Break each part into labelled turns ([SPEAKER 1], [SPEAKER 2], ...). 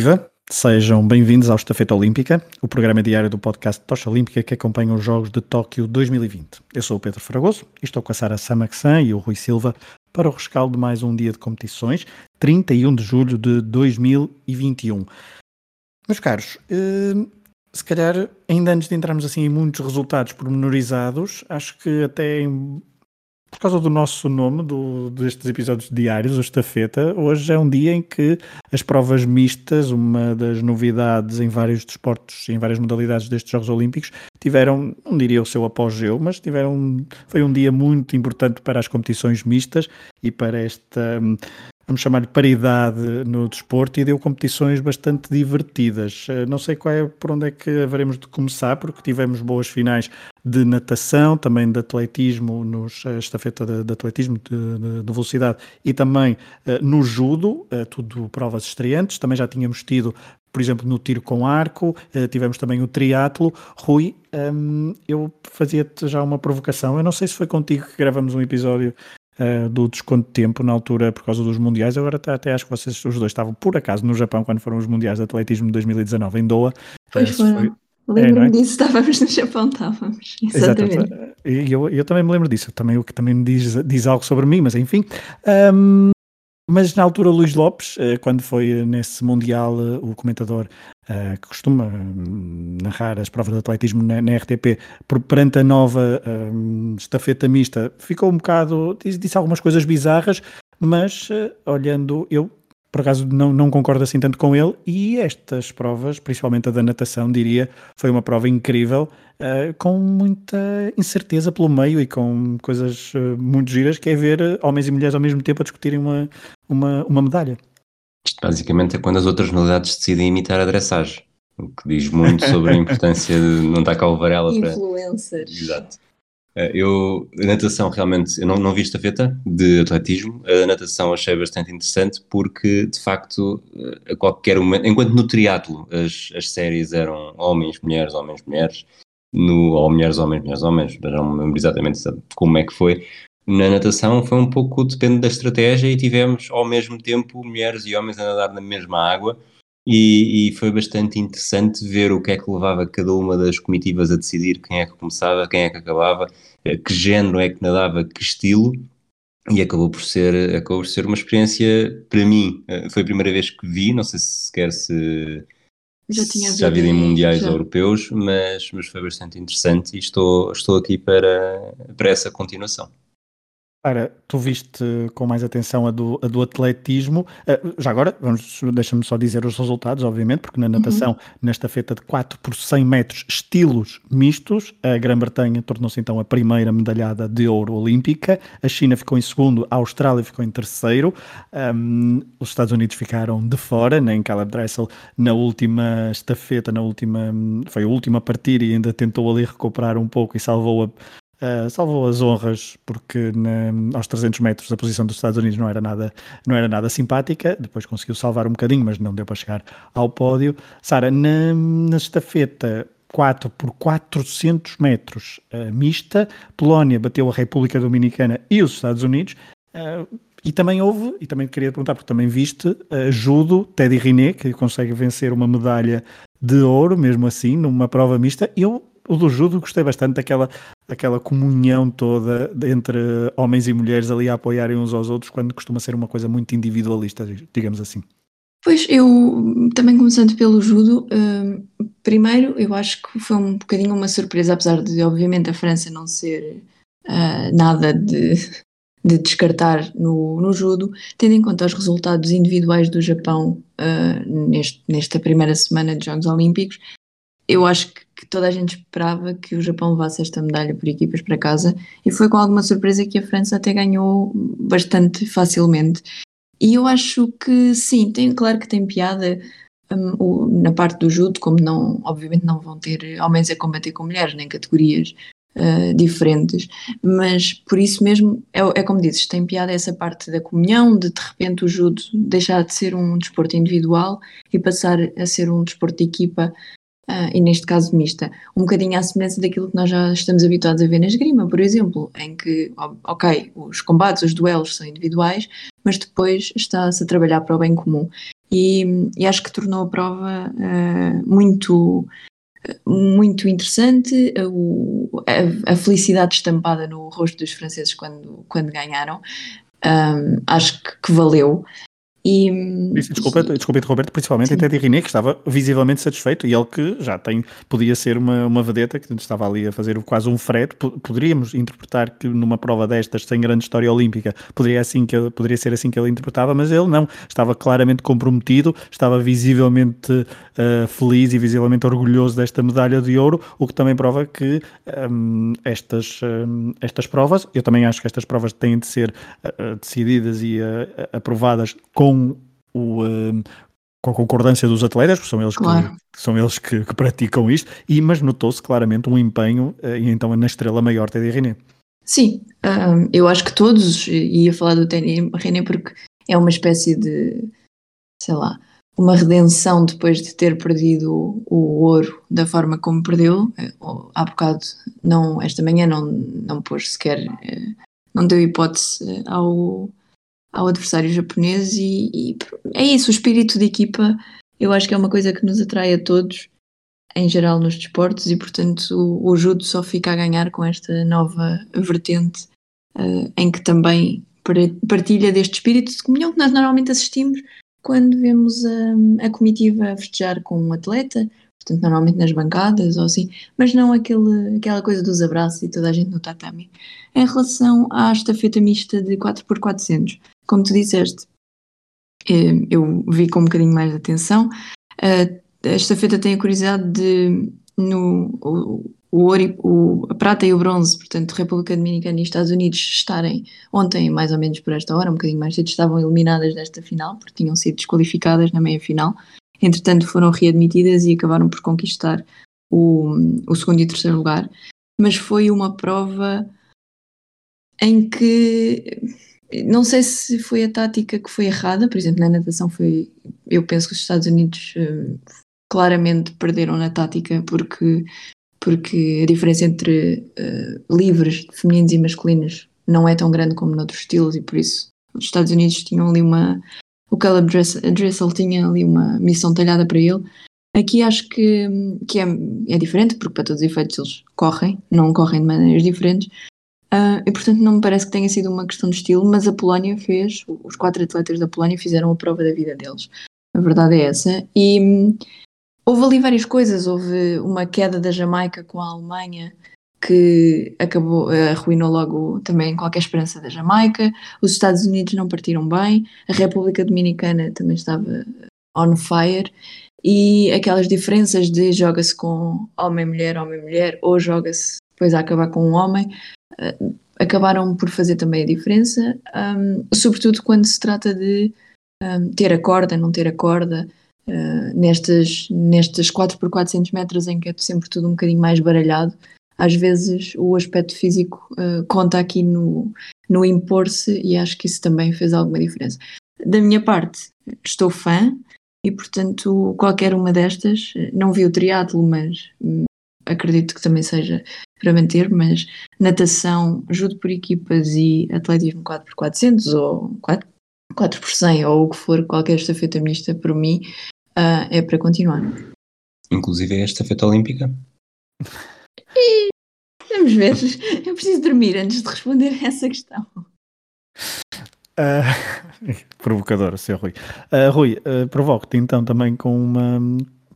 [SPEAKER 1] Viva! Sejam bem-vindos ao Estafeta Olímpica, o programa diário do podcast Tocha Olímpica que acompanha os Jogos de Tóquio 2020. Eu sou o Pedro Fragoso e estou com a Sara Samaxan e o Rui Silva para o rescaldo de mais um dia de competições, 31 de julho de 2021. Meus caros, eh, se calhar ainda antes de entrarmos assim em muitos resultados pormenorizados, acho que até por causa do nosso nome, do, destes episódios diários, o Estafeta, hoje é um dia em que as provas mistas, uma das novidades em vários desportos, em várias modalidades destes Jogos Olímpicos, tiveram, não diria o seu apogeu, mas tiveram, foi um dia muito importante para as competições mistas e para esta vamos chamar-lhe paridade no desporto e deu competições bastante divertidas. Eh, não sei qual é, por onde é que haveremos de começar, porque tivemos boas finais de natação, também de atletismo, nos, a estafeta de, de atletismo de, de, de, velocidade e também uh, no judo, uh, tudo provas estreantes. Também já tínhamos tido, por exemplo, no tiro com arco, uh, tivemos também o triatlo. Rui, um, eu fazia-te já uma provocação. Eu não sei se foi contigo que gravamos um episódio uh, do desconto de tempo na altura por causa dos mundiais. Agora até, até, acho que vocês os dois estavam por acaso no Japão quando foram os mundiais de atletismo de 2019 em Doha.
[SPEAKER 2] Pois uh, foram. Lembro-me é, é? disso, estávamos no Japão, estávamos. Exatamente. Exato.
[SPEAKER 1] E eu, eu também me lembro disso, também o que também diz, diz algo sobre mim, mas enfim. Um, mas na altura, Luís Lopes, eh, quando foi nesse Mundial, o comentador uh, que costuma hum, narrar as provas de atletismo na, na RTP, perante a nova um, estafeta mista, ficou um bocado, disse, disse algumas coisas bizarras, mas uh, olhando, eu por acaso não, não concordo assim tanto com ele, e estas provas, principalmente a da natação, diria, foi uma prova incrível, uh, com muita incerteza pelo meio e com coisas uh, muito giras, que é ver homens e mulheres ao mesmo tempo a discutirem uma, uma, uma medalha.
[SPEAKER 3] Isto basicamente é quando as outras modalidades decidem imitar a dressagem, o que diz muito sobre a importância de não estar cá o Varela
[SPEAKER 2] para... Influencers.
[SPEAKER 3] Exato. Eh, eu, a natação realmente, eu não, não vi esta feta de atletismo, a natação achei bastante interessante porque, de facto, eh, a qualquer momento, enquanto no triatlo as, as séries eram homens, mulheres, homens, mulheres, no, ou mulheres, homens, mulheres, homens, não me lembro exatamente como é que foi, na natação foi um pouco, depende da estratégia, e tivemos ao mesmo tempo mulheres e homens a nadar na mesma água, e, e, foi bastante interessante ver o que é que levava cada uma das comitivas a decidir quem é que começava, quem é que acabava, eh, que género é que nadava, que estilo, e acabou por ser, acabou por ser uma experiência, para mim, eh, foi a primeira vez que vi, não sei se sequer se já, tinha já vi em mundiais já. europeus, mas, mas foi bastante interessante e estou, estou aqui para, para essa continuação.
[SPEAKER 1] Ora, tu viste com mais atenção a do, a do atletismo. Uh, já agora, deixa-me só dizer os resultados, obviamente, porque na uhum. natação, uhum. nesta feita de 4 por 100 metros, estilos mistos, a Grã-Bretanha tornou-se então a primeira medalhada de ouro olímpica, a China ficou em segundo, a Austrália ficou em terceiro, um, os Estados Unidos ficaram de fora, nem Caleb Dressel na última estafeta, na última, foi a última a partir e ainda tentou ali recuperar um pouco e salvou a Uh, salvou as honras porque na, aos 300 metros a posição dos Estados Unidos não era nada não era nada simpática. Depois conseguiu salvar um bocadinho mas não deu para chegar ao pódio. Sara na, na estafeta 4 por 400 metros uh, mista Polónia bateu a República Dominicana e os Estados Unidos. Uh, e também houve, e também queria perguntar, porque também viste, uh, judo, Teddy Riné, que consegue vencer uma medalha de ouro, mesmo assim, numa prova mista. Eu o do judo gostei bastante daquela, comunhão toda entre homens e mulheres ali a apoiarem uns aos outros, quando costuma ser uma coisa muito individualista, digamos assim.
[SPEAKER 2] Pois, eu também começando pelo judo, hum, primeiro eu acho que foi um bocadinho uma surpresa, apesar de obviamente a França não ser uh, nada de, de descartar no, no judo, tendo em conta os resultados individuais do Japão uh, neste, nesta primeira semana de Jogos Olímpicos, eu acho que, toda a gente esperava que o Japão levasse esta medalha por equipas para casa e foi com alguma surpresa que a França até ganhou bastante facilmente. E eu acho que sim, tem, claro que tem piada um, na parte do judo, como não, obviamente não vão ter homens a combater com mulheres, nem categorias uh, diferentes, mas por isso mesmo, é, é como dizes, tem piada essa parte da comunhão, de de repente o judo deixar de ser um desporto individual e passar a ser um desporto de equipa Uh, e neste caso mista, um bocadinho à semelhança daquilo que nós já estamos habituados a ver na esgrima, por exemplo, em que, ok, os combates, os duelos são individuais, mas depois está-se a trabalhar para o bem comum. e, e acho que tornou a prova uh, muito muito interessante, a, a, felicidade estampada no rosto dos franceses quando, quando ganharam, um, acho que, que valeu. E,
[SPEAKER 1] desculpa, desculpa interromper principalmente sim. até de René, que estava visivelmente satisfeito e ele que já tem, podia ser uma, uma vedeta que estava ali a fazer quase um frete. Poderíamos interpretar que numa prova destas, sem grande história olímpica, poderia, assim que ele, poderia ser assim que ele interpretava, mas ele não, estava claramente comprometido, estava visivelmente uh, feliz e visivelmente orgulhoso desta medalha de ouro, o que também prova que um, estas, um, estas provas, eu também acho que estas provas têm de ser uh, decididas e uh, aprovadas com o, uh, com a concordância dos atletas, porque são eles, claro. que, são eles que, que, praticam isto, e, mas notou-se claramente um empenho, uh, e então na estrela maior Teddy René.
[SPEAKER 2] Sim, um, eu acho que todos, ia falar do Teddy René porque é uma espécie de, sei lá, uma redenção depois de ter perdido o, o ouro da forma como perdeu. Eh, há bocado, não, esta manhã não, não pôs sequer, não deu hipótese ao, ao adversário japonês e, e, é isso, o espírito de equipa eu acho que é uma coisa que nos atrai a todos em geral nos desportos e portanto o, o judo só fica a ganhar com esta nova vertente uh, em que também partilha deste espírito de comunhão que nós normalmente assistimos quando vemos a, a comitiva festejar com um atleta portanto normalmente nas bancadas ou assim, mas não aquele, aquela coisa dos abraços e toda a gente no tatami. Em relação à estafeta mista de 4x400, como tu disseste, eh, eu vi com um bocadinho mais de atenção. A estafeta tem a curiosidade de no, o, o ouro, o, a prata e o bronze, portanto, República Dominicana e Estados Unidos estarem ontem, mais ou menos por esta hora, um bocadinho mais cedo, estavam eliminadas desta final, porque tinham sido desqualificadas na meia final. Entretanto, foram readmitidas e acabaram por conquistar o, o segundo e terceiro lugar. Mas foi uma prova em que não sei se foi a tática que foi errada, por exemplo, na natação foi. Eu penso que os Estados Unidos uh, claramente perderam na tática porque, porque a diferença entre uh, livres, femininos e masculinos não é tão grande como noutros estilos e por isso os Estados Unidos tinham ali uma. O Caleb Dressel tinha ali uma missão talhada para ele. Aqui acho que, que é, é diferente, porque para todos os efeitos eles correm, não correm de maneiras diferentes, Uh, e portanto não me parece que tenha sido uma questão de estilo, mas a Polónia fez, os quatro atletas da Polónia fizeram a prova da vida deles. A verdade é essa. E hum, houve ali várias coisas. Houve uma queda da Jamaica com a Alemanha que acabou, arruinou logo também qualquer esperança da Jamaica. Os Estados Unidos não partiram bem. A República Dominicana também estava on fire. E aquelas diferenças de joga-se com homem-mulher, homem-mulher, ou joga-se depois a acabar com um homem, acabaram por fazer também a diferença, um, sobretudo quando se trata de um, ter a corda, não ter a corda, uh, nestas, nestas 4 por 400 metros em que é sempre tudo um bocadinho mais baralhado, às vezes o aspecto físico uh, conta aqui no, no impor-se e acho que isso também fez alguma diferença. Da minha parte, estou fã e, portanto, qualquer uma destas, não vi o triatlo, mas hum, acredito que também seja para manter, mas natação, judo por equipas e atletismo 4x400 ou 4, 4 por 100 ou o que for, qualquer estafeta mista, para mim, uh, é para continuar.
[SPEAKER 3] Inclusive é a estafeta olímpica?
[SPEAKER 2] E, vamos ver, eu preciso dormir antes de responder a essa questão.
[SPEAKER 1] Uh, provocador, seu Rui. Uh, Rui, uh, provoco-te então também com uma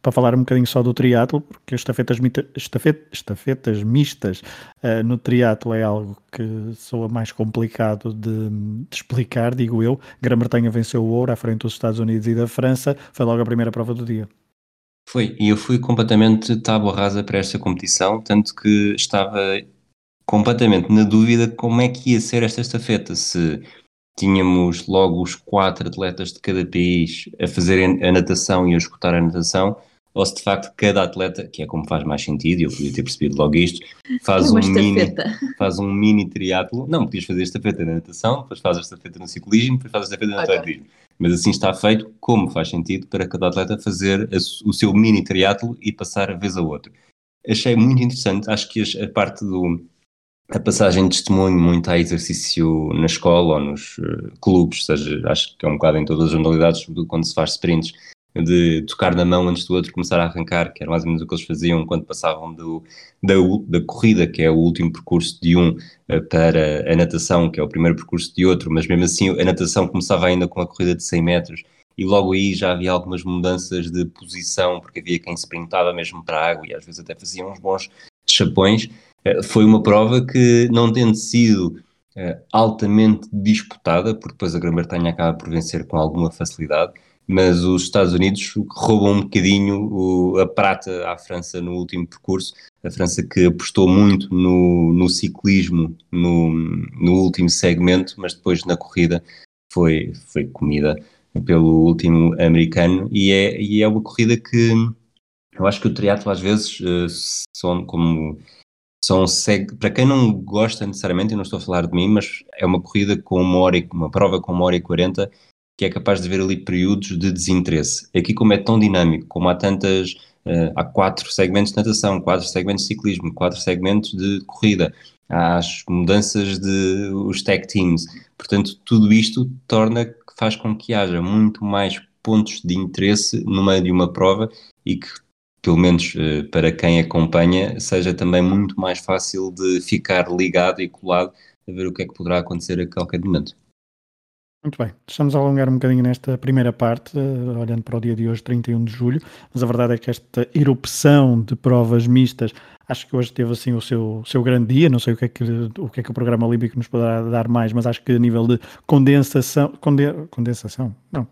[SPEAKER 1] para falar um bocadinho só do triatlo, porque as estafetas, estafet, estafetas mistas uh, no triatlo é algo que soa mais complicado de, de explicar, digo eu. Grã-Bretanha venceu o ouro à frente dos Estados Unidos e da França, foi logo a primeira prova do dia.
[SPEAKER 3] Foi, e eu fui completamente tábua rasa para esta competição, tanto que estava completamente na dúvida como é que ia ser esta estafeta, se tínhamos logo os quatro atletas de cada país a fazerem a natação e a escutar a natação, ou se de facto cada atleta, que é como faz mais sentido, e eu podia ter percebido logo isto, faz um mini, faz um mini triatlo. Não, podias fazer estafeta na natação, depois faz a estafeta no ciclismo, depois faz a estafeta no okay. atletismo. Mas assim está feito, como faz sentido para cada atleta fazer a, o seu mini triatlo e passar a vez a outro. Achei muito interessante, acho que a parte do, a passagem de testemunho muito a exercício na escola ou nos uh, clubes, seja, acho que é um bocado em todas as modalidades, quando se faz sprints, de tocar na mão antes do outro começar a arrancar, que era mais ou menos o que eles faziam quando passavam do, da, da corrida, que é o último percurso de um, uh, para a natação, que é o primeiro percurso de outro, mas mesmo assim a natação começava ainda com a corrida de 100 metros e logo aí já havia algumas mudanças de posição, porque havia quem sprintava mesmo para a água e às vezes até fazia uns bons chapões. Uh, foi uma prova que, não tendo sido uh, altamente disputada, porque depois a Grã-Bretanha acaba por vencer com alguma facilidade, mas os Estados Unidos roubam um bocadinho o, a prata à França no último percurso. A França que apostou muito no, no ciclismo no, no último segmento, mas depois na corrida foi, foi comida pelo último americano. E é, e é uma corrida que eu acho que o triatlo às vezes uh, são como são para quem não gosta necessariamente, eu não estou a falar de mim, mas é uma corrida com uma hora, uma prova com uma hora e quarenta que é capaz de haver ali períodos de desinteresse. Aqui, como é tão dinâmico, como há tantas, uh, há quatro segmentos de natação, quatro segmentos de ciclismo, quatro segmentos de corrida, há as mudanças de os tech teams, portanto, tudo isto torna, faz com que haja muito mais pontos de interesse no meio de uma prova e que, pelo menos uh, para quem acompanha, seja também muito mais fácil de ficar ligado e colado a ver o que é que poderá acontecer a qualquer momento.
[SPEAKER 1] Muito bem, estamos a alongar um bocadinho nesta primeira parte, uh, olhando para o dia de hoje, 31 de julho, mas a verdade é que esta erupção de provas mistas, acho que hoje teve assim o seu, seu grande dia, não sei o que, é que, o que é que o programa olímpico nos poderá dar mais, mas acho que a nível de condensação, conde, condensação, não,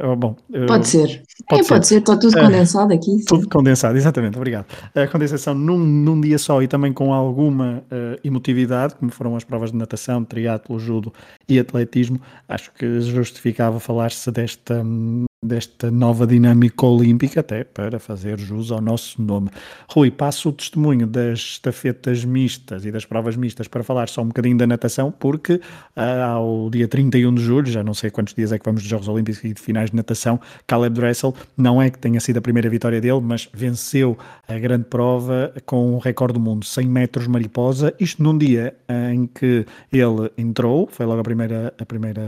[SPEAKER 2] Oh, bom, pode ser. Pode, é, ser. pode ser, está tudo é. condensado aqui.
[SPEAKER 1] Tudo condensado, exatamente, obrigado. A condensação num, num dia só e também com alguma uh, emotividade, como foram as provas de natação, triatlo, judo e atletismo, acho que justificava falar-se desta, desta nova dinâmica olímpica, até para fazer jus ao nosso nome. Rui, passo o testemunho das estafetas mistas e das provas mistas para falar só um bocadinho da natação, porque uh, ao dia 31 de julho, já não sei quantos dias é que vamos de Jogos Olímpicos e de finais de natação, Caleb Dressel não é que tenha sido a primeira vitória dele, mas venceu a grande prova com um recorde do mundo, 100 metros mariposa, isto num dia em que ele entrou, foi logo a primeira, a primeira,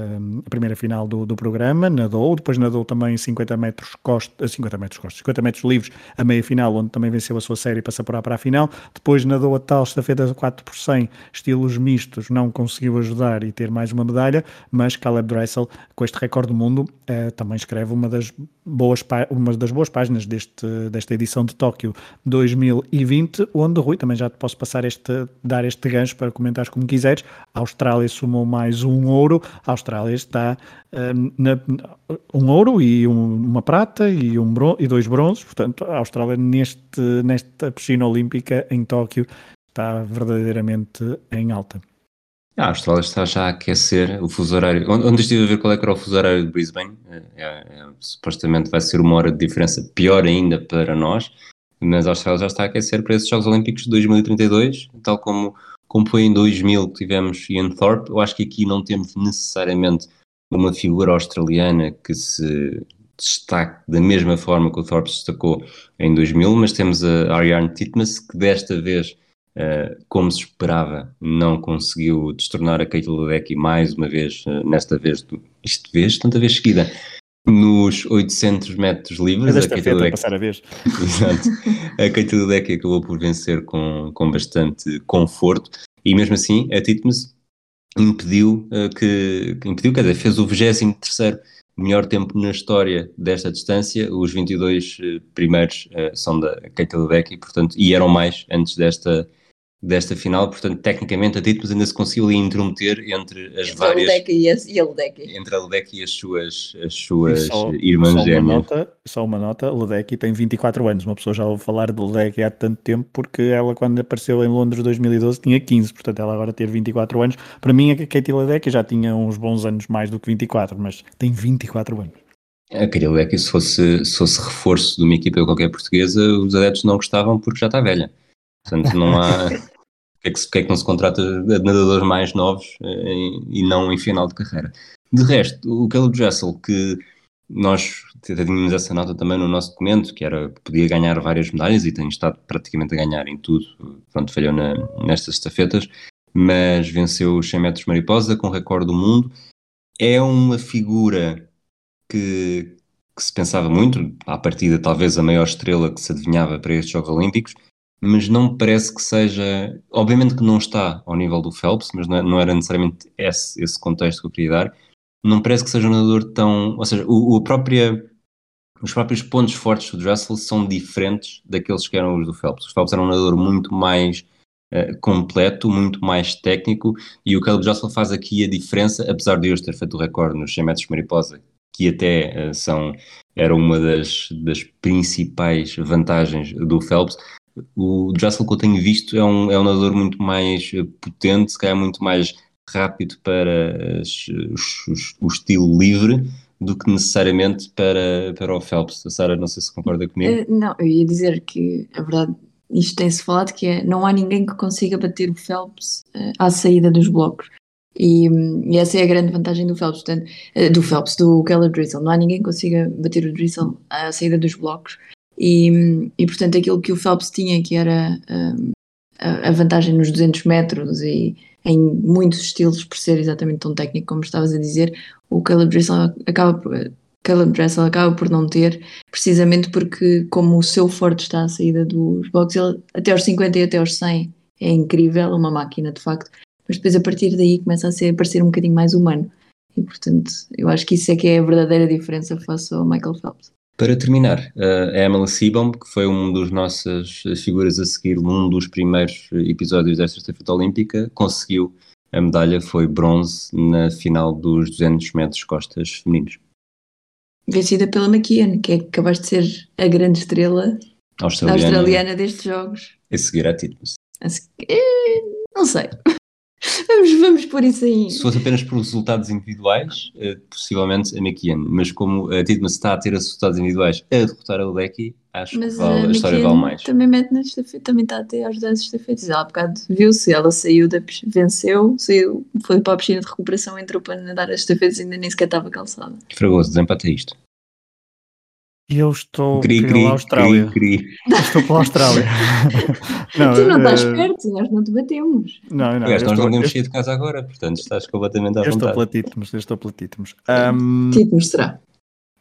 [SPEAKER 1] a primeira final do, do programa, nadou, depois nadou também também 50 metros costas, 50 metros costas, 50 metros livres a meia final, onde também venceu a sua série para se apurar para a final. Depois nadou a tal estafeta 4 por 100, estilos mistos, não conseguiu ajudar e ter mais uma medalha, mas Caleb Dressel, com este recorde do mundo, eh, também escreve uma das boas, uma das boas páginas deste, desta edição de Tóquio 2020, onde, Rui, também já te posso passar este, dar este gancho para comentares como quiseres. A Austrália somou mais um ouro, a Austrália está um, na, um ouro e um, uma prata e, um bron e dois bronzes. Portanto, a Austrália neste, nesta piscina olímpica em Tóquio está verdadeiramente em alta.
[SPEAKER 3] A Austrália está já a aquecer o fuso horário. Onde estive a ver qual é que era o fuso horário de Brisbane, é, é, supostamente vai ser uma hora de diferença pior ainda para nós, mas a Austrália já está a aquecer para esses Jogos Olímpicos de 2032, tal como, como foi em 2000 que tivemos Ian Thorpe. Eu acho que aqui não temos necessariamente uma figura australiana que se destaque da mesma forma que o Thorpe se destacou em 2000, mas temos a Ariane Titmus que desta vez, uh, como se esperava, não conseguiu destornar a Kate Ledecky mais uma vez, uh, nesta vez, isto vez, tanta vez seguida, nos 800 metros livres.
[SPEAKER 1] a Kate Ledecky, passar a vez.
[SPEAKER 3] Exato. A Kate Ledecky acabou por vencer com, com bastante conforto e mesmo assim a Titmus impediu uh, que, que, impediu, quer dizer, fez o 23 melhor tempo na história desta distância, os 22 uh, primeiros uh, são da Keita Ledecky, portanto, e eram mais antes desta desta final, portanto, tecnicamente a Titmus ainda se conseguiu ali intrometer entre as entre várias...
[SPEAKER 2] A e, e a Ledecky.
[SPEAKER 3] Entre a Ledecky e as suas, as suas só, irmãs só gêmeas.
[SPEAKER 1] Uma nota, só uma nota, Ledecky tem 24 anos, uma pessoa já ouve falar de Ledecky há tanto tempo, porque ela quando apareceu em Londres 2012 tinha 15, portanto ela agora ter 24 anos, para mim a Katie Ledecky já tinha uns bons anos mais do que 24, mas tem 24 anos.
[SPEAKER 3] A Katie Ledecky se fosse, se fosse reforço de uma equipa qualquer portuguesa, os adeptos não gostavam porque já está velha. Portanto, não há, que é que, é que não se contrata nadadores mais novos em, eh, e não em final de carreira. De resto, o Caleb Dressel, que nós tínhamos essa nota também no nosso documento, que era que podia ganhar várias medalhas e tem estado praticamente a ganhar em tudo, pronto, falhou na, nestas estafetas, mas venceu os 100 metros mariposa com recorde do mundo. É uma figura que, que se pensava muito, à partida talvez a maior estrela que se adivinhava para estes Jogos Olímpicos, mas não me parece que seja. Obviamente que não está ao nível do Phelps, mas não, é, era necessariamente esse, esse contexto que eu queria dar. Não parece que seja um nadador tão. Ou seja, o, o própria, os próprios pontos fortes do Dressel são diferentes daqueles que eram os do Phelps. O Phelps era um nadador muito mais uh, completo, muito mais técnico, e o Caleb Dressel faz aqui a diferença, apesar de hoje ter feito o recorde nos 100 metros mariposa, que até uh, são, era uma das, das principais vantagens do Phelps, o Dressel que eu tenho visto é um, é um nadador muito mais eh, potente, se calhar muito mais rápido para as, os, o estilo livre do que necessariamente para, para o Phelps. A Sara, não sei se concorda comigo.
[SPEAKER 2] Uh, não, eu ia dizer que a verdade, isto tem-se falado que é, não há ninguém que consiga bater o Phelps uh, à saída dos blocos. E, e, essa é a grande vantagem do Phelps, portanto, do Phelps, do Keller Drizzle. Não há ninguém que consiga bater o Drizzle à saída dos blocos. E, e portanto, aquilo que o Phelps tinha, que era um, a, vantagem nos 200 metros e em muitos estilos, por ser exatamente tão técnico como estavas a dizer, o Caleb Dressel acaba por, Caleb Dressel acaba por não ter, precisamente porque, como o seu forte está à saída dos boxes, ele até aos 50 e até aos 100 é incrível, uma máquina de facto, mas depois a partir daí começa a, ser, a parecer um bocadinho mais humano. E portanto, eu acho que isso é que é a verdadeira diferença face ao Michael Phelps.
[SPEAKER 3] Para terminar, a Emily Seabaum, que foi uma das nossas figuras a seguir num dos primeiros episódios desta estafeta olímpica, conseguiu a medalha, foi bronze na final dos 200 metros costas femininos.
[SPEAKER 2] Vencida pela McKeon, que é capaz de ser a grande estrela australiana, australiana destes jogos.
[SPEAKER 3] A seguir a Titmus.
[SPEAKER 2] Eh, não sei. Vamos, vamos por isso aí.
[SPEAKER 3] Se fosse apenas por resultados individuais, uh, possivelmente a McKeon, mas como a Tidman está a ter resultados individuais a derrotar a Ledecky, acho mas que vale, a, a história vale mais.
[SPEAKER 2] Também mete na estafeta, também está a ter ajudar as estafetas. Ela há bocado viu-se, ela saiu da venceu, saiu, foi para a piscina de recuperação, entrou para nadar as estafetas e ainda nem sequer estava calçada.
[SPEAKER 3] Fragoso, desempata isto.
[SPEAKER 1] E eu estou cri, pela cri, Austrália. Cri, estou pela Austrália.
[SPEAKER 2] não, tu não estás uh... perto, nós não te batemos.
[SPEAKER 3] Não, não. Aliás, nós não podemos sair de casa agora, portanto estás completamente à
[SPEAKER 1] eu
[SPEAKER 3] vontade.
[SPEAKER 1] Estou pela Titmos, eu estou pela Titmos.
[SPEAKER 2] Um... Titmos será.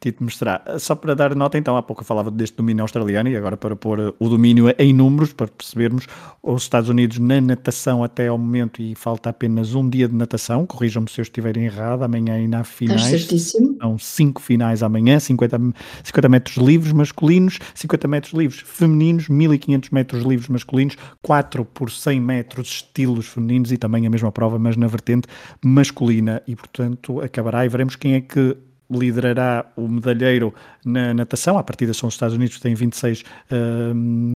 [SPEAKER 1] Tito mostrar. Só para dar nota, então, há pouco eu falava deste domínio australiano e agora para pôr o domínio em números, para percebermos, os Estados Unidos na natação até ao momento, e falta apenas um dia de natação, corrijam-me se eu estiver errado, amanhã e na finais.
[SPEAKER 2] certíssimo.
[SPEAKER 1] São cinco finais amanhã, 50, 50 metros livres masculinos, 50 metros livres femininos, 1500 metros livres masculinos, 4 por 100 metros estilos femininos e também a mesma prova, mas na vertente masculina. E, portanto, acabará e veremos quem é que liderará o medalheiro na natação. A partida são os Estados Unidos, que têm 26 uh,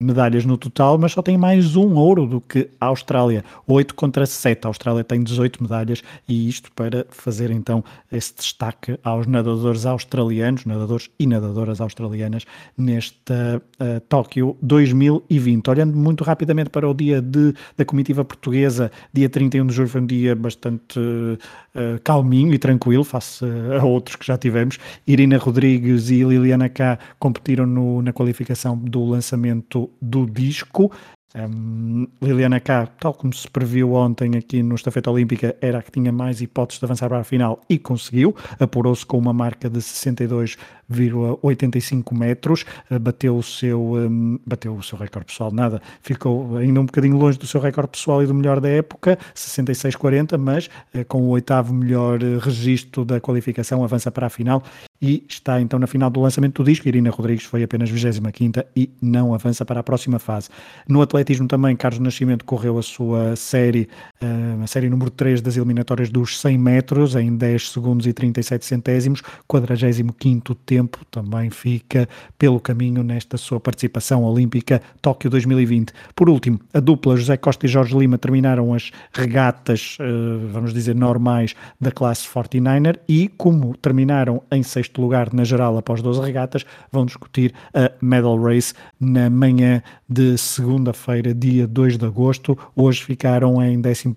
[SPEAKER 1] medalhas no total, mas só tem mais um ouro do que a Austrália, 8 contra 7. A Austrália tem 18 medalhas e isto para fazer então esse destaque aos nadadores australianos, nadadores e nadadoras australianas nesta uh, Tóquio 2020. Olhando muito rapidamente para o dia de, da comitiva portuguesa, dia 31 de julho foi um dia bastante uh, calminho e tranquilo face a outros que já tivemos. Irina Rodrigues e Liliana K competiram no, na qualificação do lançamento do disco. Um, Liliana K, tal como se previu ontem aqui no Estafeta Olímpica, era a que tinha mais hipóteses de avançar para a final e conseguiu. Apurou-se com uma marca de 62,85 metros, uh, bateu o, seu, um, bateu o seu recorde pessoal, nada, ficou ainda um bocadinho longe do seu recorde pessoal e do melhor da época, 66,40, mas uh, com o oitavo melhor uh, registro da qualificação, avança para a final e está então na final do lançamento do disco. Irina Rodrigues foi apenas 25 e não avança para a próxima fase. No atletismo também, Carlos Nascimento correu a sua série, uh, a série número 3 das eliminatórias dos 100 metros em 10 segundos e 37 centésimos, 45 tempo, também fica pelo caminho nesta sua participação olímpica Tóquio 2020. Por último, a dupla José Costa e Jorge Lima terminaram as regatas, uh, vamos dizer, normais da classe 49er e como terminaram em sexto sexto lugar na geral após 12 regatas, vão discutir a Medal Race na manhã de segunda-feira, dia 2 de agosto. Hoje ficaram em 11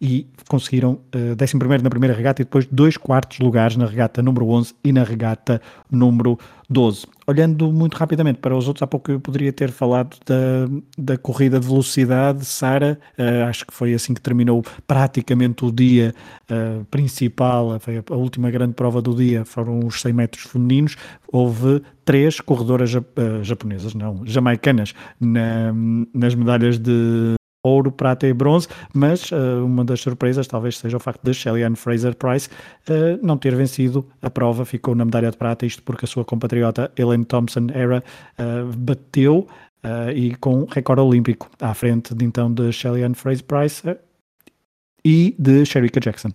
[SPEAKER 1] e conseguiram uh, 11 na primeira regata e depois dois quartos lugares na regata número 11 e na regata número 12. Olhando muito rapidamente para os outros, há pouco eu poderia ter falado da, da corrida de velocidade, Sara, uh, acho que foi assim que terminou praticamente o dia uh, principal, foi a, a, última grande prova do dia, foram os 100 metros femininos, houve três corredoras uh, japonesas, não, jamaicanas, na, nas medalhas de ouro, prata e bronze, mas uh, uma das surpresas talvez seja o facto de Shelly Fraser Price uh, não ter vencido a prova, ficou na medalha de prata, isto porque a sua compatriota Elaine Thompson era uh, bateu e com recorde olímpico à frente de então de Shelly Fraser Price e de Sherika Jackson.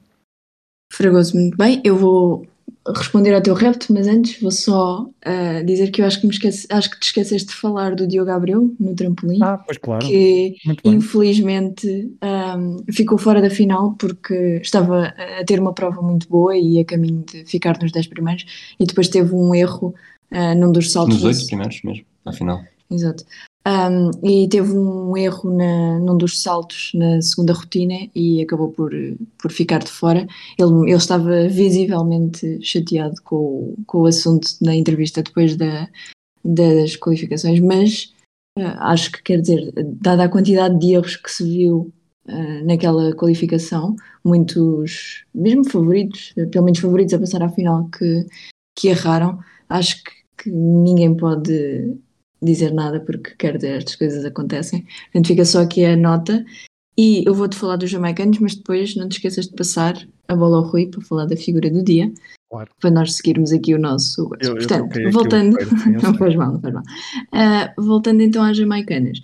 [SPEAKER 2] Fragoso muito bem, eu vou responder ao teu repto, mas antes vou só uh, dizer que eu acho que, me esqueci, acho que te esqueceste de falar do Diogo Abreu no trampolim.
[SPEAKER 1] Ah, pois claro.
[SPEAKER 2] Que infelizmente um, ficou fora da final porque estava a ter uma prova muito boa e a caminho de ficar nos 10 primeiros e depois teve um erro uh, num dos saltos.
[SPEAKER 3] Nos 8 primeiros mesmo, afinal.
[SPEAKER 2] Exato. Um, e teve um erro na, num dos saltos na segunda rotina e acabou por, por ficar de fora. Ele, ele estava visivelmente chateado com, com o assunto na entrevista depois da, das qualificações, mas uh, acho que quer dizer, dada a quantidade de erros que se viu uh, naquela qualificação, muitos, mesmo favoritos, pelo menos favoritos a passar à final, que, que erraram, acho que, que ninguém pode dizer nada porque quer dizer, estas coisas acontecem. Portanto, fica só aqui a nota. E eu vou-te falar dos jamaicanos, mas depois não te esqueças de passar a bola ao Rui para falar da figura do dia. Claro. Para nós seguirmos aqui o nosso. Eu, Portanto, eu voltando. não faz mal, não faz mal. Uh, voltando então às jamaicanas.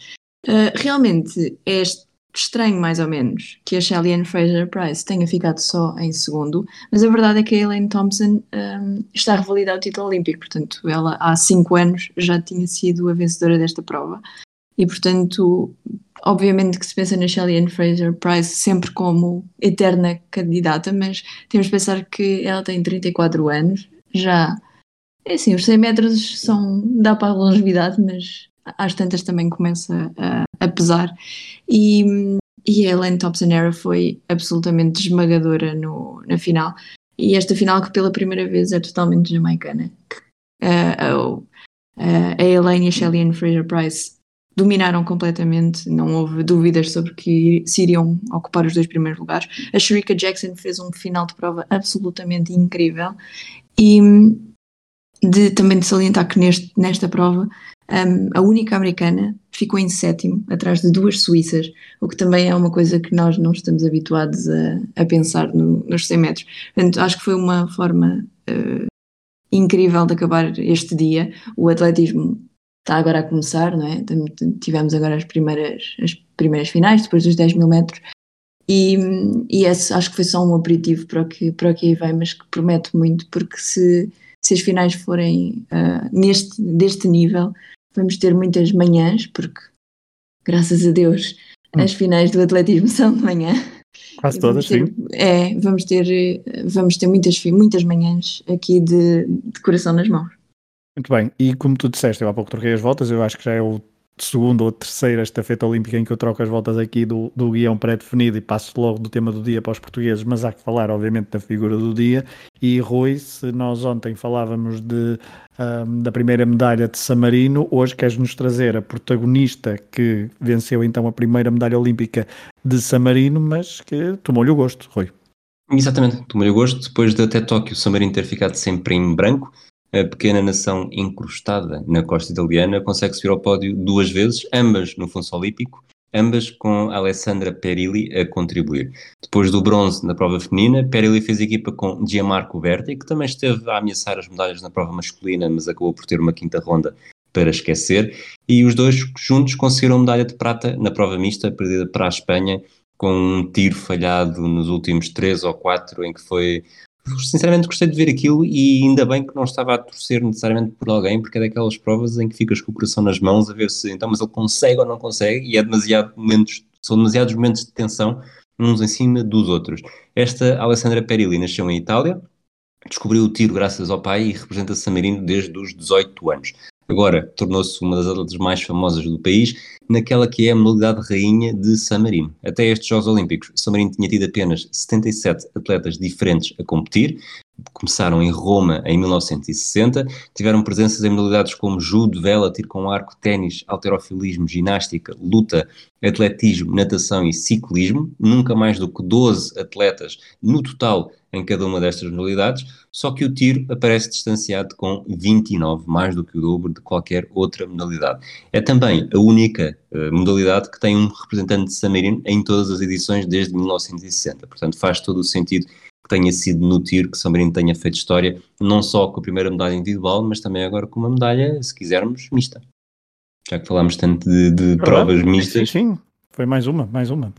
[SPEAKER 2] Uh, realmente, este estranho, mais ou menos, que a Shelly Fraser Price tenha ficado só em segundo, mas a verdade é que a Elaine Thompson um, está a revalidar o título olímpico, portanto, ela há cinco anos já tinha sido a vencedora desta prova. E, portanto, obviamente que se pensa na Shelly Fraser Price sempre como eterna candidata, mas temos de pensar que ela tem 34 anos, já. É assim, os 100 metros são. dá para a longevidade, mas às tantas também começa a, a pesar. E, e a Elaine Thompson Era foi absolutamente esmagadora no, na final. E esta final que pela primeira vez é totalmente jamaicana. Uh, uh, a Elaine e a Shelly Fraser Price dominaram completamente, não houve dúvidas sobre que se iriam ocupar os dois primeiros lugares. A Sherika Jackson fez um final de prova absolutamente incrível e de, também de salientar que neste, nesta prova um, a única americana ficou em sétimo, atrás de duas suíças, o que também é uma coisa que nós não estamos habituados a, a pensar no, nos 100 metros. Portanto, acho que foi uma forma uh, incrível de acabar este dia. O atletismo está agora a começar, não é? Tivemos agora as primeiras, as primeiras finais, depois dos 10 mil metros, e, e esse acho que foi só um aperitivo para o que, para o que aí vem, mas que promete muito, porque se, se as finais forem uh, neste, deste nível, vamos ter muitas manhãs, porque graças a Deus hum. as finais do atletismo são de manhã.
[SPEAKER 1] Quase todas,
[SPEAKER 2] ter,
[SPEAKER 1] sim.
[SPEAKER 2] É, vamos ter, vamos ter muitas, muitas manhãs aqui de, de coração nas mãos.
[SPEAKER 1] Muito bem, e como tu disseste, eu há pouco troquei as voltas, eu acho que já é o segunda ou terceira estafeta olímpica em que eu troco as voltas aqui do, do guião pré-definido e passo logo do tema do dia para os portugueses, mas há que falar, obviamente, da figura do dia. E Rui, se nós ontem falávamos de, um, da primeira medalha de San Marino, hoje queres-nos trazer a protagonista que venceu então a primeira medalha olímpica de San Marino, mas que tomou-lhe o gosto, Rui.
[SPEAKER 3] Exatamente, tomou-lhe o gosto, depois de até Tóquio, San Marino ter ficado sempre em branco, a pequena nação encrustada na costa italiana consegue subir ao pódio duas vezes, ambas no Funso Olímpico, ambas com Alessandra Perilli a contribuir. Depois do bronze na prova feminina, Perilli fez equipa com Gianmarco Verti, que também esteve a ameaçar as medalhas na prova masculina, mas acabou por ter uma quinta ronda para esquecer, e os dois juntos conseguiram medalha de prata na prova mista, perdida para a Espanha, com um tiro falhado nos últimos três ou quatro, em que foi sinceramente gostei de ver aquilo e ainda bem que não estava a torcer necessariamente por alguém, porque é daquelas provas em que ficas com o coração nas mãos a ver se então, mas ele consegue ou não consegue, e é demasiado momentos, são demasiados momentos de tensão uns em cima dos outros. Esta Alessandra Perilli nasceu em Itália, descobriu o tiro graças ao pai e representa San Marino desde os 18 anos. Agora tornou-se uma das atletas mais famosas do país naquela que é a modalidade rainha de San Marino. Até estes Jogos Olímpicos, San Marino tinha tido apenas 77 atletas diferentes a competir, começaram em Roma em 1960, tiveram presenças em modalidades como judo, vela, tiro com arco, ténis, alterofilismo, ginástica, luta, atletismo, natação e ciclismo, nunca mais do que 12 atletas no total em cada uma destas modalidades, só que o tiro aparece distanciado com 29, mais do que o dobro de qualquer outra modalidade. É também a única uh, modalidade que tem um representante de San Marino em todas as edições desde 1960, portanto faz todo o sentido que tenha sido no tiro que São Marino tenha feito história, não só com a primeira medalha individual, mas também agora com uma medalha, se quisermos, mista. Já que falámos tanto de, de provas mistas.
[SPEAKER 1] Sim, sim, foi mais uma, mais uma.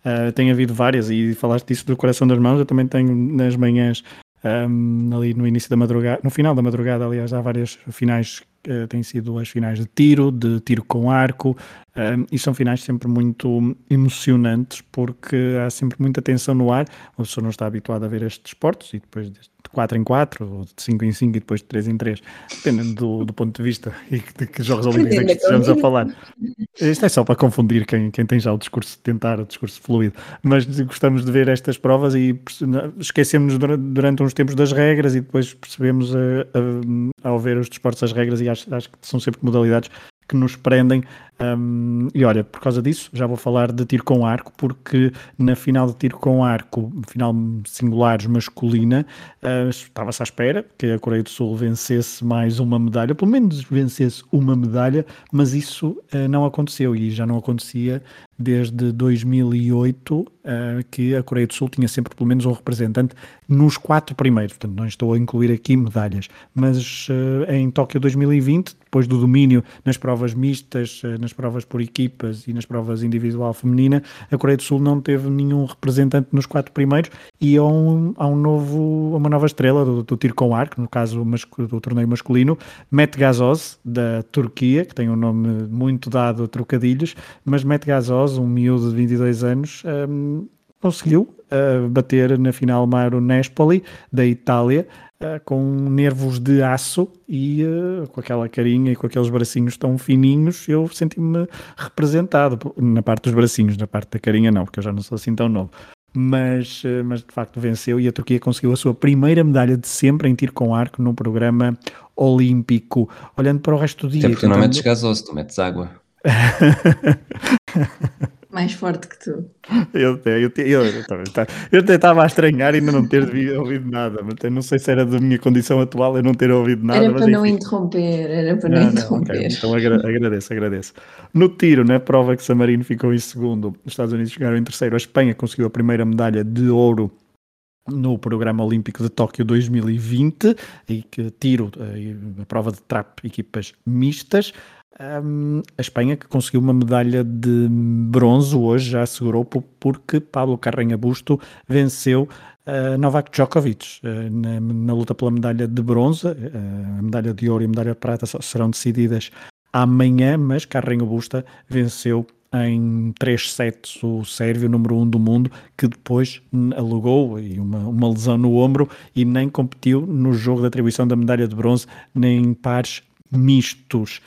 [SPEAKER 1] Uh, tem havido várias e falaste disso do coração das mãos, eu também tenho nas manhãs um, ali no início da madrugada, no final da madrugada, aliás, há várias finais uh, têm sido as finais de tiro, de tiro com arco, um, e são finais sempre muito emocionantes porque há sempre muita tensão no ar. A pessoa não está habituada a ver estes esportes e depois de 4 em 4 ou de 5 em 5 e depois de 3 em 3, dependendo do, do ponto de vista e de que Jogos Olímpicos é que estejamos a falar. Isto é só para confundir quem, quem tem já o discurso, tentar o discurso fluido. Mas gostamos de ver estas provas e esquecemos durante uns tempos das regras e depois percebemos a, a, ao ver os desportos as regras e acho, acho que são sempre modalidades que nos prendem. Um, e olha, por causa disso, já vou falar de tiro com arco, porque na final de tiro com arco, final singulares masculina, uh, estava-se à espera que a Coreia do Sul vencesse mais uma medalha, pelo menos vencesse uma medalha, mas isso uh, não aconteceu e já não acontecia desde 2008 uh, que a Coreia do Sul tinha sempre pelo menos um representante nos quatro primeiros, portanto não estou a incluir aqui medalhas, mas em Tóquio 2020, depois do domínio nas provas mistas, nas provas por equipas e nas provas individual feminina, a Coreia do Sul não teve nenhum representante nos quatro primeiros e há, um, há um novo, uma nova estrela do, do tiro com arco, no caso do torneio masculino, Met Gazoz, da Turquia, que tem um nome muito dado a trocadilhos, mas Met Gazoz um miúdo de 22 anos, um, conseguiu uh, bater na final Mauro Nespoli, da Itália, uh, com nervos de aço e uh, com aquela carinha e com aqueles bracinhos tão fininhos, eu senti-me representado na parte dos bracinhos, na parte da carinha não, porque eu já não sou assim tão novo. Mas, mas de facto venceu e a Turquia conseguiu a sua primeira medalha de sempre em tiro com arco no programa olímpico. Olhando para o resto do dia.
[SPEAKER 3] É porque não metes gasoso, tu metes água.
[SPEAKER 2] Mais forte que tu.
[SPEAKER 1] Eu, eu, eu, eu, estava a estranhar e ainda não ter ouvido nada, mas não sei se era da minha condição atual eu não ter ouvido nada.
[SPEAKER 2] Era para não interromper, era para não, interromper.
[SPEAKER 1] Então agra agradeço, agradeço. No tiro, na prova que San Marino ficou em segundo, os Estados Unidos chegaram em terceiro, a Espanha conseguiu a primeira medalha de ouro no programa olímpico de Tóquio 2020 e que tiro eh, a prova de trap equipas mistas um, a Espanha que conseguiu uma medalha de bronze hoje já assegurou porque Pablo Carreño Busto venceu uh, Novak Djokovic uh, na, na, luta pela medalha de bronze. Uh, a medalha de ouro e a medalha de prata serão decididas amanhã, mas Carreño Busta venceu em 3 sets o sérvio número 1 um do mundo, que depois alegou e uma, uma lesão no ombro e nem competiu no jogo de atribuição da medalha de bronze, nem pares mistos.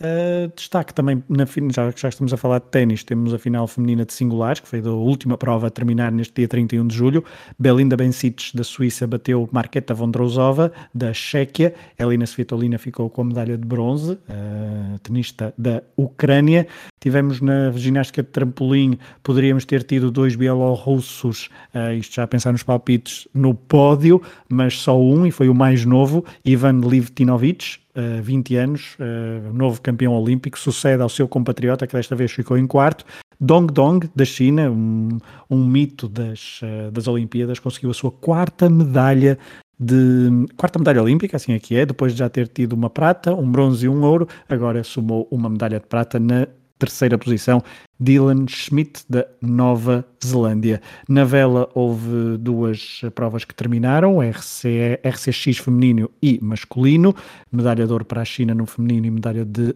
[SPEAKER 1] Uh, destaque também, na, já que já estamos a falar de ténis, temos a final feminina de singulares, que foi a última prova a terminar neste dia 31 de julho. Belinda Bencic, da Suíça, bateu Marketa Vondrousova, da Chequia. Elina Svitolina ficou com a medalha de bronze, uh, tenista da Ucrânia. Tivemos na ginástica de trampolim, poderíamos ter tido dois bielorrussos, uh, isto já a pensar nos palpites, no pódio, mas só um, e foi o mais novo, Ivan Livtinovic, uh, 20 anos, uh, novo campeão olímpico, sucede ao seu compatriota, que desta vez ficou em quarto. Dong Dong, da China, um, um mito das, uh, das Olimpíadas, conseguiu a sua quarta medalha de quarta medalha olímpica, assim aqui é, depois de já ter tido uma prata, um bronze e um ouro, agora somou uma medalha de prata na terceira posição, Dylan Schmidt, da Nova Zelândia. Na vela houve duas provas que terminaram, RC, RCX feminino e masculino, medalha de ouro para a China no feminino e medalha de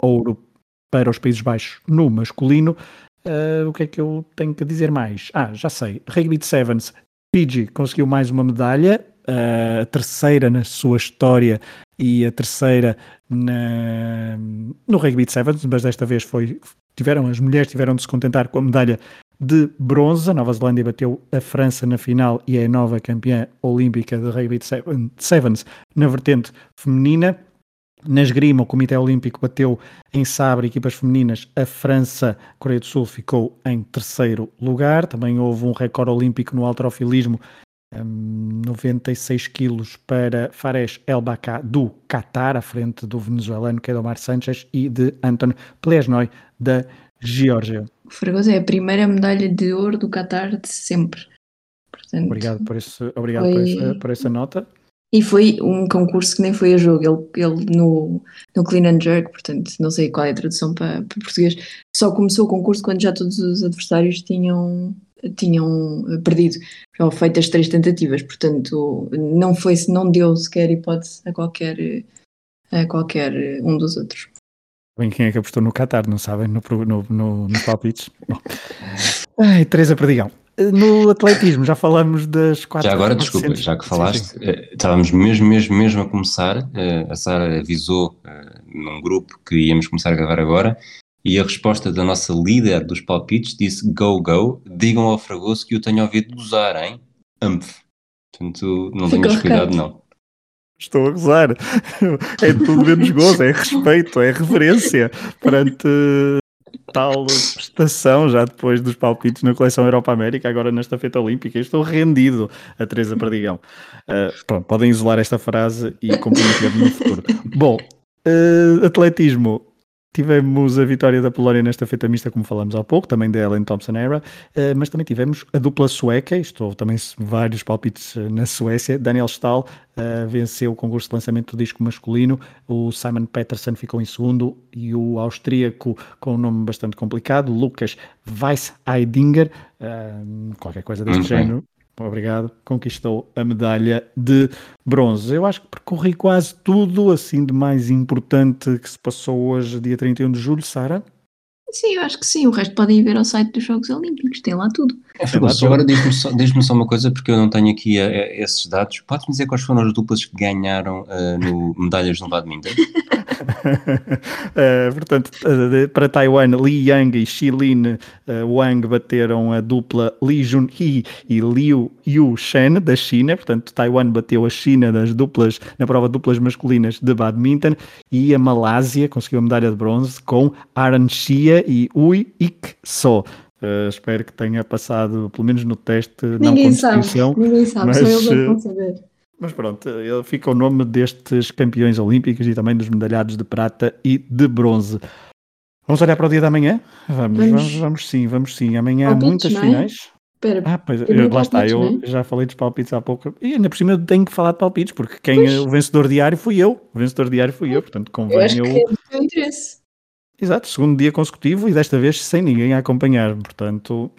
[SPEAKER 1] ouro para os Países Baixos no masculino. Uh, o que é que eu tenho que dizer mais? Ah, já sei. Rugby de Sevens, Fiji conseguiu mais uma medalha a terceira na sua história e a terceira na, no Rugby de Sevens, mas desta vez foi, tiveram, as mulheres tiveram de se contentar com a medalha de bronze. A Nova Zelândia bateu a França na final e é a nova campeã olímpica de Rugby de Sevens na vertente feminina. Na esgrima, o Comitê Olímpico bateu em sabre equipas femininas. A França, Coreia do Sul, ficou em terceiro lugar. Também houve um recorde olímpico no alterofilismo 96 quilos para Fares El do Qatar, à frente do venezuelano Kedomar Sanchez e de Anton Plesnoy da Geórgia.
[SPEAKER 2] Fragoso é a primeira medalha de ouro do Qatar de sempre.
[SPEAKER 1] Portanto, obrigado por, esse, obrigado foi... por, essa, por essa nota.
[SPEAKER 2] E foi um concurso que nem foi a jogo, ele, ele no, no Clean and Jerk, portanto, não sei qual é a tradução para, para português, só começou o concurso quando já todos os adversários tinham tinham eh, perdido ou feito as três tentativas, portanto não foi não deu sequer hipótese a qualquer a qualquer um dos outros.
[SPEAKER 1] Bem, quem é que apostou no Qatar, não sabem, no, no, no, no palpites? Ai, Teresa Perdigão. No atletismo, já falamos das quatro...
[SPEAKER 3] Já agora, desculpa, já que falaste, sim, sim. Eh, estávamos mesmo, mesmo, mesmo a começar, eh, a Sara avisou num grupo que íamos começar a gravar agora, e a resposta da nossa líder dos palpites disse go, go, digam ao Fragoso que o tenho ouvido gozar, hein? Amph. Portanto, não tenhas cuidado, não.
[SPEAKER 1] Estou a gozar. É tudo menos gozo, é respeito, é reverência perante tal prestação já depois dos palpites na coleção Europa-América, agora nesta feita olímpica. Estou rendido a Teresa Perdigão. Uh, pronto, podem isolar esta frase e comprometer no futuro. Bom, uh, atletismo. Tivemos a vitória da Polónia nesta feita mista, como falamos há pouco, também da Ellen Thompson Era, eh, mas também tivemos a dupla sueca, estou também vários palpites eh, na Suécia. Daniel Stahl uh, venceu o concurso de lançamento do disco masculino, o Simon Peterson ficou em segundo e o austríaco com um nome bastante complicado, Lucas Weiss-Eidinger, qualquer coisa deste género, obrigado, conquistou a medalha de bronze. Eu acho que percorri quase tudo assim de mais importante que se passou hoje, dia 31 de julho, Sara.
[SPEAKER 2] Sim, eu acho que sim. O resto podem ver ao site dos Jogos Olímpicos, tem lá tudo.
[SPEAKER 3] É, só agora diz-me só, diz só, uma coisa, porque eu não tenho aqui a, a, esses dados. Pode-me dizer quais foram as duplas que ganharam uh, no medalhas no badminton?
[SPEAKER 1] uh, portanto, uh, para Taiwan, Li Yang e Xilin Wang bateram a dupla Li Junhee e Liu Yu Shen da China. Portanto, Taiwan bateu a China das duplas na prova de duplas masculinas de badminton e a Malásia conseguiu a medalha de bronze com Aran Xia e Ui Ik So. Uh, espero que tenha passado, pelo menos no teste,
[SPEAKER 2] ninguém não. Sabe, ninguém sabe, mas, só eles vão saber.
[SPEAKER 1] Mas pronto, ele fica o nome destes campeões olímpicos e também dos medalhados de prata e de bronze. Vamos olhar para o dia da manhã? Vamos, vamos, vamos, vamos sim, vamos sim. Amanhã há muitas é? finais.
[SPEAKER 2] Espera,
[SPEAKER 1] ah, pois, eu, lá está, eu é? já falei dos palpites há pouco. E ainda por cima eu tenho que falar de palpites, porque quem pois. o vencedor diário fui eu. O vencedor diário fui eu, portanto convém eu.
[SPEAKER 2] Acho eu... que é interesse.
[SPEAKER 1] Exato, segundo dia consecutivo e desta vez sem ninguém a acompanhar. Portanto,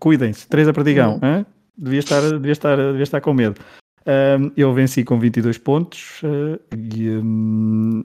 [SPEAKER 1] cuidem-se. Teresa Perdigão, hum. devia, estar, devia, estar, devia estar com medo. Um, eu venci com 22 pontos uh, e, um,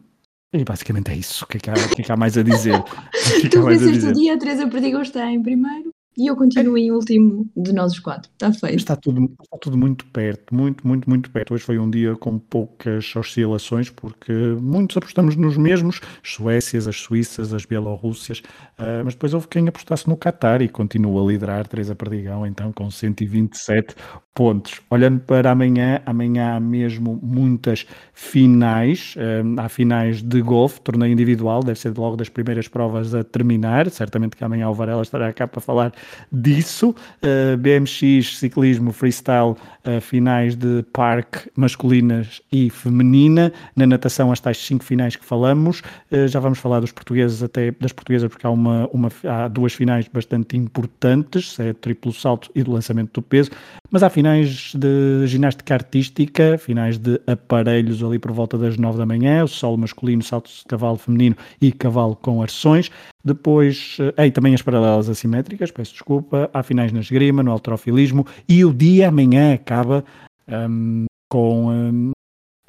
[SPEAKER 1] e, basicamente é isso. O que é que há, que é que há mais a dizer?
[SPEAKER 2] Que é tu venceste o dia, a Teresa Perdigão está em primeiro. E eu continuo em último de nós os quatro. Está feito.
[SPEAKER 1] Está tudo, está tudo muito perto, muito, muito, muito perto. Hoje foi um dia com poucas oscilações, porque muitos apostamos nos mesmos, as Suécias, as Suíças, as Bielorrússias, uh, mas depois houve quem apostasse no Qatar e continua a liderar, Teresa Perdigão, então com 127 pontos. Olhando para amanhã, amanhã há mesmo muitas finais. Um, há finais de golfe, torneio individual, deve ser logo das primeiras provas a terminar. Certamente que amanhã o Varela estará cá para falar disso. Uh, BMX, ciclismo, freestyle, uh, finais de parque masculinas e feminina. Na natação, as tais cinco finais que falamos. Uh, já vamos falar dos portugueses, até das portuguesas, porque há, uma, uma, há duas finais bastante importantes: é triplo salto e do lançamento do peso. Mas há finais de ginástica artística, finais de aparelhos ali por volta das 9 da manhã, o solo masculino, salto de cavalo feminino e cavalo com arções. Depois, eh, e também as paralelas assimétricas, peço desculpa, há finais na esgrima, no altrofilismo e o dia amanhã acaba um, com um,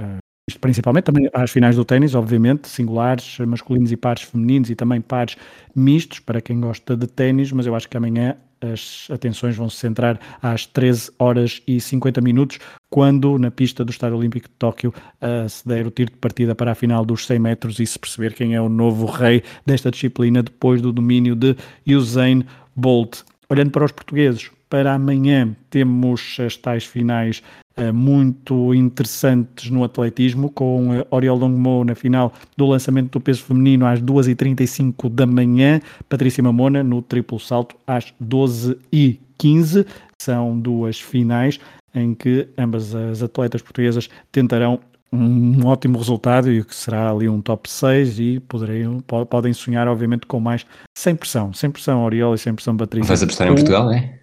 [SPEAKER 1] uh, isto principalmente também às finais do ténis, obviamente, singulares, masculinos e pares femininos e também pares mistos, para quem gosta de ténis, mas eu acho que amanhã as atenções vão se centrar às 13 horas e 50 minutos, quando na pista do Estádio Olímpico de Tóquio uh, se der o tiro de partida para a final dos 100 metros e se perceber quem é o novo rei desta disciplina depois do domínio de Usain Bolt. Olhando para os portugueses, para amanhã temos as tais finais muito interessantes no atletismo, com uh, Oriol Longmo na final do lançamento do peso feminino às 2h35 da manhã, Patrícia Mamona no triplo salto às 12h15. São duas finais em que ambas as atletas portuguesas tentarão um ótimo resultado e que será ali um top 6 e poderiam, podem sonhar obviamente com mais sem pressão, sem pressão Oriol e sem pressão Patrícia.
[SPEAKER 3] Vais apostar em Portugal, é?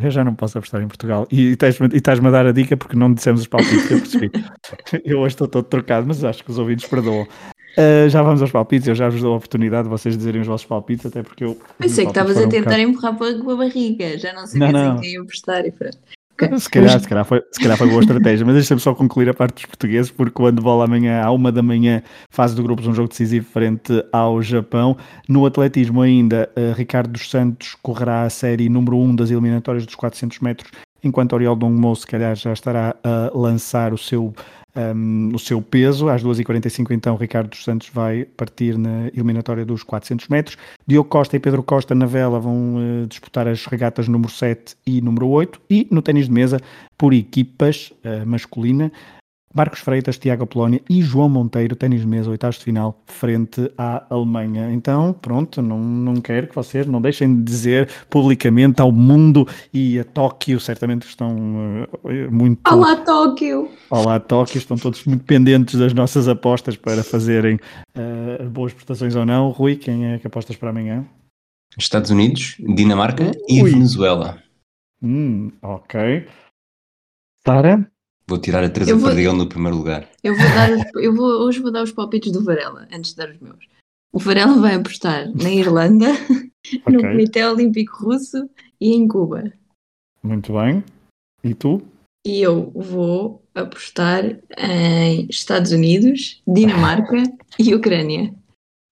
[SPEAKER 1] Eu já não posso apostar em Portugal. E estás-me a dar a dica porque não dissemos os palpites que eu percebi. eu hoje estou todo trocado, mas acho que os ouvintes perdoam. Uh, já vamos aos palpites, eu já vos dou a oportunidade de vocês dizerem os vossos palpites, até porque eu.
[SPEAKER 2] Pensei que estavas a tentar um empurrar para a barriga, já não sei não, não. quem ia apostar e pronto.
[SPEAKER 1] Okay. Se, calhar, se, calhar foi, se calhar foi boa estratégia, mas deixa-me só concluir a parte dos portugueses, porque o handball amanhã, à uma da manhã, fase do grupos, um jogo decisivo frente ao Japão. No atletismo ainda, uh, Ricardo dos Santos correrá a série número 1 um das eliminatórias dos 400 metros, enquanto Oriol Dongmo, se calhar, já estará a lançar o seu um, o seu peso. Às 2h45, então, Ricardo dos Santos vai partir na eliminatória dos 400 metros. Diogo Costa e Pedro Costa na vela vão uh, disputar as regatas número 7 e número 8. E no ténis de mesa, por equipas uh, masculina, Marcos Freitas, Tiago Polónia e João Monteiro, ténis de mesa, oitavos de final, frente à Alemanha. Então, pronto, não, não quero que vocês não deixem de dizer publicamente ao mundo e a Tóquio, certamente estão uh, muito...
[SPEAKER 2] Olá, Tóquio!
[SPEAKER 1] Olá, Tóquio, estão todos muito pendentes das nossas apostas para fazerem uh, boas prestações ou não. Rui, quem é que apostas para amanhã?
[SPEAKER 3] Estados Unidos, Dinamarca Ui. e Venezuela.
[SPEAKER 1] Hum, ok. Sara?
[SPEAKER 3] Vou tirar a Teresa vou, Perdigão no primeiro lugar.
[SPEAKER 2] Eu vou dar, eu vou, hoje vou dar os palpites do Varela, antes de dar os meus. O Varela vai apostar na Irlanda, okay. no Comitê Olímpico Russo e em Cuba.
[SPEAKER 1] Muito bem. E tu?
[SPEAKER 2] E eu vou apostar em Estados Unidos, Dinamarca e Ucrânia.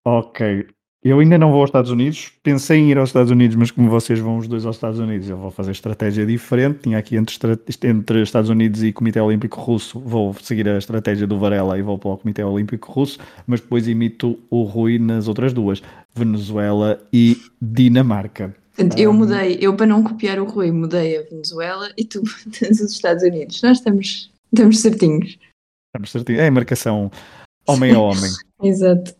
[SPEAKER 1] Ok. Eu ainda não vou aos Estados Unidos. Pensei em ir aos Estados Unidos, mas como vocês vão os dois aos Estados Unidos, eu vou fazer estratégia diferente. Tinha aqui entre, entre Estados Unidos e Comitê Olímpico Russo, vou seguir a estratégia do Varela e vou para o Comitê Olímpico Russo, mas depois imito o Rui nas outras duas, Venezuela e Dinamarca.
[SPEAKER 2] Eu mudei, eu para não copiar o Rui, mudei a Venezuela e tu tens os Estados Unidos. Nós estamos, estamos certinhos.
[SPEAKER 1] Estamos certinhos. É a marcação homem a homem.
[SPEAKER 2] Exato.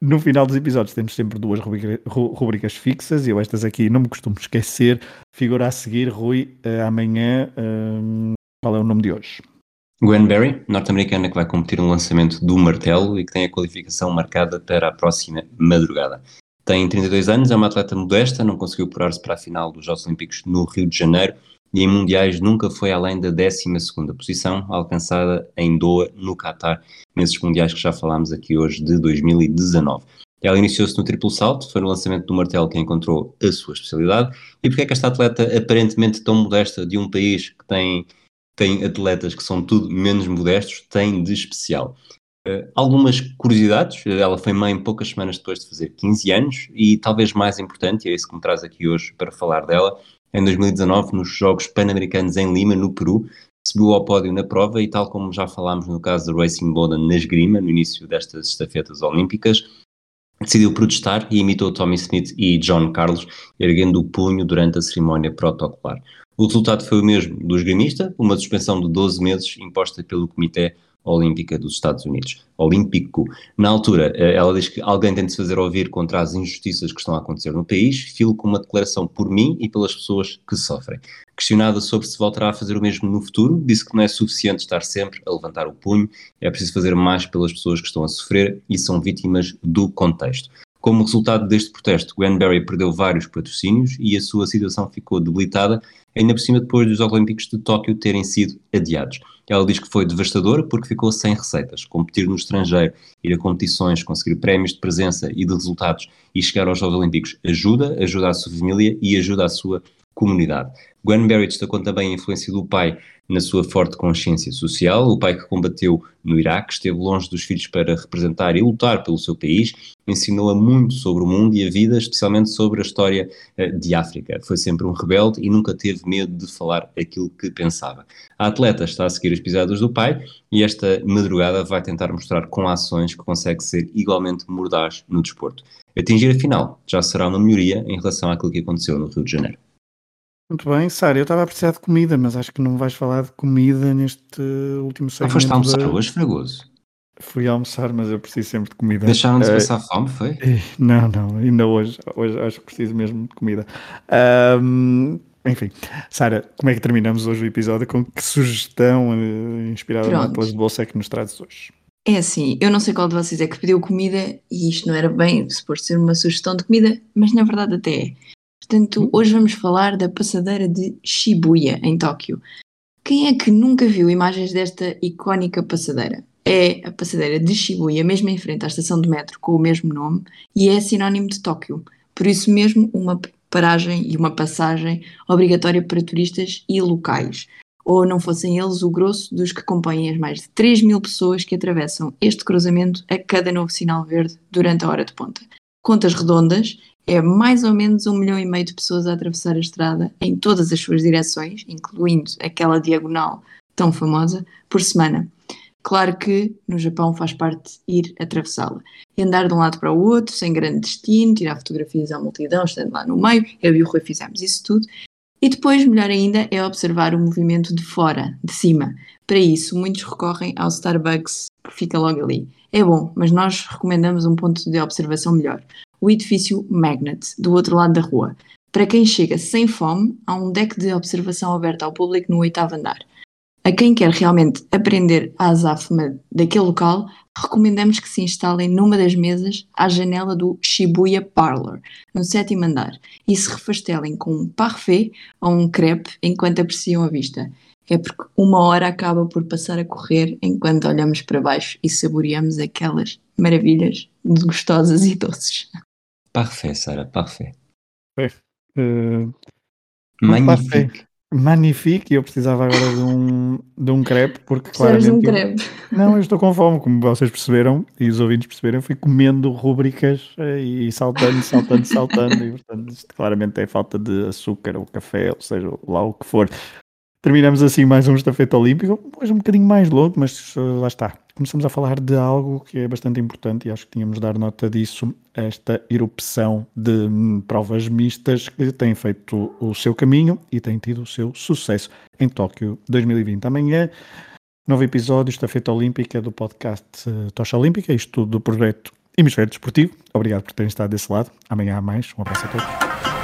[SPEAKER 1] No final dos episódios temos sempre duas rubricas fixas e eu estas aqui não me costumo esquecer. Figura a seguir, Rui, uh, amanhã, uh, qual é o nome de hoje?
[SPEAKER 3] Gwen Berry, norte-americana que vai competir no lançamento do martelo e que tem a qualificação marcada para a próxima madrugada. Tem 32 anos, é uma atleta modesta, não conseguiu apurar-se para a final dos Jogos Olímpicos no Rio de Janeiro e em mundiais nunca foi além da 12 posição, alcançada em Doha, no Qatar, nesses mundiais que já falámos aqui hoje de 2019. Ela iniciou-se no triplo salto, foi no lançamento do martelo que encontrou a sua especialidade. E porque é que esta atleta, aparentemente tão modesta, de um país que tem, tem atletas que são tudo menos modestos, tem de especial? Uh, algumas curiosidades, ela foi mãe poucas semanas depois de fazer 15 anos e talvez mais importante, e é isso que me traz aqui hoje para falar dela, em 2019 nos Jogos Pan-Americanos em Lima, no Peru, subiu ao pódio na prova e tal como já falámos no caso do Racing Boda na esgrima, no início destas estafetas olímpicas, decidiu protestar e imitou Tommy Smith e John Carlos, erguendo o punho durante a cerimónia protocolar. O resultado foi o mesmo do esgrimista, uma suspensão de 12 meses imposta pelo Comitê Olímpica dos Estados Unidos, Olímpico. Na altura, eh, ela diz que alguém tem de se fazer ouvir contra as injustiças que estão a acontecer no país, filo com uma declaração por mim e pelas pessoas que sofrem. Questionada sobre se voltará a fazer o mesmo no futuro, disse que não é suficiente estar sempre a levantar o punho, é preciso fazer mais pelas pessoas que estão a sofrer e são vítimas do contexto. Como resultado deste protesto, Gwen Berry perdeu vários patrocínios e a sua situação ficou debilitada, ainda por cima depois dos Olímpicos de Tóquio terem sido adiados. Ela diz que foi devastadora porque ficou sem receitas. Competir no estrangeiro, ir a competições, conseguir prémios de presença e de resultados e chegar aos Jogos Olímpicos ajuda, ajuda a sua família e ajuda a sua comunidade. Gwen Berry destacou também a influência do pai na sua forte consciência social, o pai que combateu no Iraque, esteve longe dos filhos para representar e lutar pelo seu país, ensinou-a muito sobre o mundo e a vida, especialmente sobre a história uh, de África. Foi sempre um rebelde e nunca teve medo de falar aquilo que pensava. A atleta está a seguir as pisadas do pai e esta madrugada vai tentar mostrar com ações que consegue ser igualmente mordaz no desporto. Atingir a final já será uma melhoria em relação àquilo que aconteceu no Rio de Janeiro.
[SPEAKER 1] Muito bem, Sara, eu estava a precisar de comida, mas acho que não vais falar de comida neste último segmento.
[SPEAKER 3] Ah, foste almoçar hoje, Fragoso?
[SPEAKER 1] Fui almoçar, mas eu preciso sempre de comida.
[SPEAKER 3] Deixaram de uh, passar fome, foi?
[SPEAKER 1] Não, não, ainda hoje. Hoje acho que preciso mesmo de comida. Um, enfim, Sara, como é que terminamos hoje o episódio? Com que sugestão uh, inspirada Pronto. pelas de bolsa é que nos trazes hoje?
[SPEAKER 2] É assim, eu não sei qual de vocês é que pediu comida e isto não era bem suposto ser uma sugestão de comida, mas na verdade até é. Portanto, hum. hoje vamos falar da passadeira de Shibuya, em Tóquio. Quem é que nunca viu imagens desta icónica passadeira? É a passadeira de Shibuya, mesmo em frente à estação de metro com o mesmo nome, e é sinónimo de Tóquio. Por isso mesmo, uma paragem e uma passagem obrigatória para turistas e locais. Ou não fossem eles o grosso dos que compõem as mais de 3 mil pessoas que atravessam este cruzamento a cada novo sinal verde durante a hora de ponta. Contas redondas, é mais ou menos um milhão e meio de pessoas a atravessar a estrada em todas as suas direções, incluindo aquela diagonal tão famosa, por semana. Claro que no Japão faz parte ir atravessá-la. Andar de um lado para o outro, sem grande destino, tirar fotografias à multidão, estando lá no meio, eu e o Rui fizemos isso tudo. E depois, melhor ainda, é observar o movimento de fora, de cima. Para isso, muitos recorrem ao Starbucks, que fica logo ali. É bom, mas nós recomendamos um ponto de observação melhor o edifício Magnet, do outro lado da rua. Para quem chega sem fome, há um deck de observação aberto ao público no oitavo andar. A quem quer realmente aprender a azáfama daquele local, recomendamos que se instalem numa das mesas à janela do Shibuya Parlor, no sétimo andar, e se refastelem com um parfait ou um crepe enquanto apreciam a vista. É porque uma hora acaba por passar a correr enquanto olhamos para baixo e saboreamos aquelas maravilhas gostosas e doces.
[SPEAKER 3] Parfait, Sara, parfait.
[SPEAKER 1] É. Uh,
[SPEAKER 3] Magnifique.
[SPEAKER 1] Magnifique, eu precisava agora de um, de um crepe, porque claramente.
[SPEAKER 2] De um crepe.
[SPEAKER 1] Eu, não, eu estou com fome, como vocês perceberam e os ouvintes perceberam, fui comendo rubricas eh, e saltando, saltando, saltando, e portanto isto claramente é falta de açúcar ou café, ou seja, lá o que for. Terminamos assim mais um estafeta olímpico, hoje um bocadinho mais longo, mas uh, lá está. Começamos a falar de algo que é bastante importante e acho que tínhamos de dar nota disso, esta erupção de hum, provas mistas que tem feito o seu caminho e tem tido o seu sucesso em Tóquio 2020. Amanhã, novo episódio, estafeta olímpica do podcast uh, Tocha Olímpica, isto do projeto Hemisfério Desportivo. Obrigado por terem estado desse lado. Amanhã há mais. Um abraço a todos.